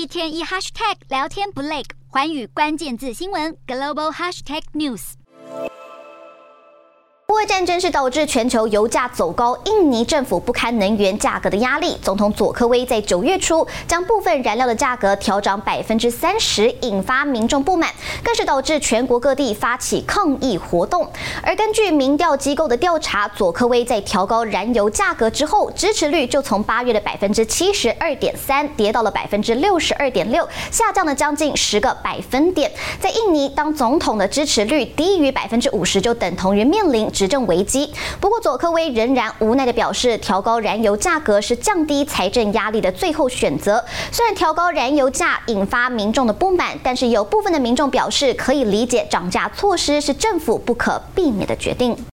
一天一 hashtag 聊天不累，环宇关键字新闻 global hashtag news。俄乌战争是导致全球油价走高，印尼政府不堪能源价格的压力，总统佐科威在九月初将部分燃料的价格调涨百分之三十，引发民众不满，更是导致全国各地发起抗议活动。而根据民调机构的调查，佐科威在调高燃油价格之后，支持率就从八月的百分之七十二点三跌到了百分之六十二点六，下降了将近十个百分点。在印尼，当总统的支持率低于百分之五十，就等同于面临。执政危机。不过，佐科威仍然无奈地表示，调高燃油价格是降低财政压力的最后选择。虽然调高燃油价引发民众的不满，但是有部分的民众表是可以理解涨价措施是政府不可避免的决定。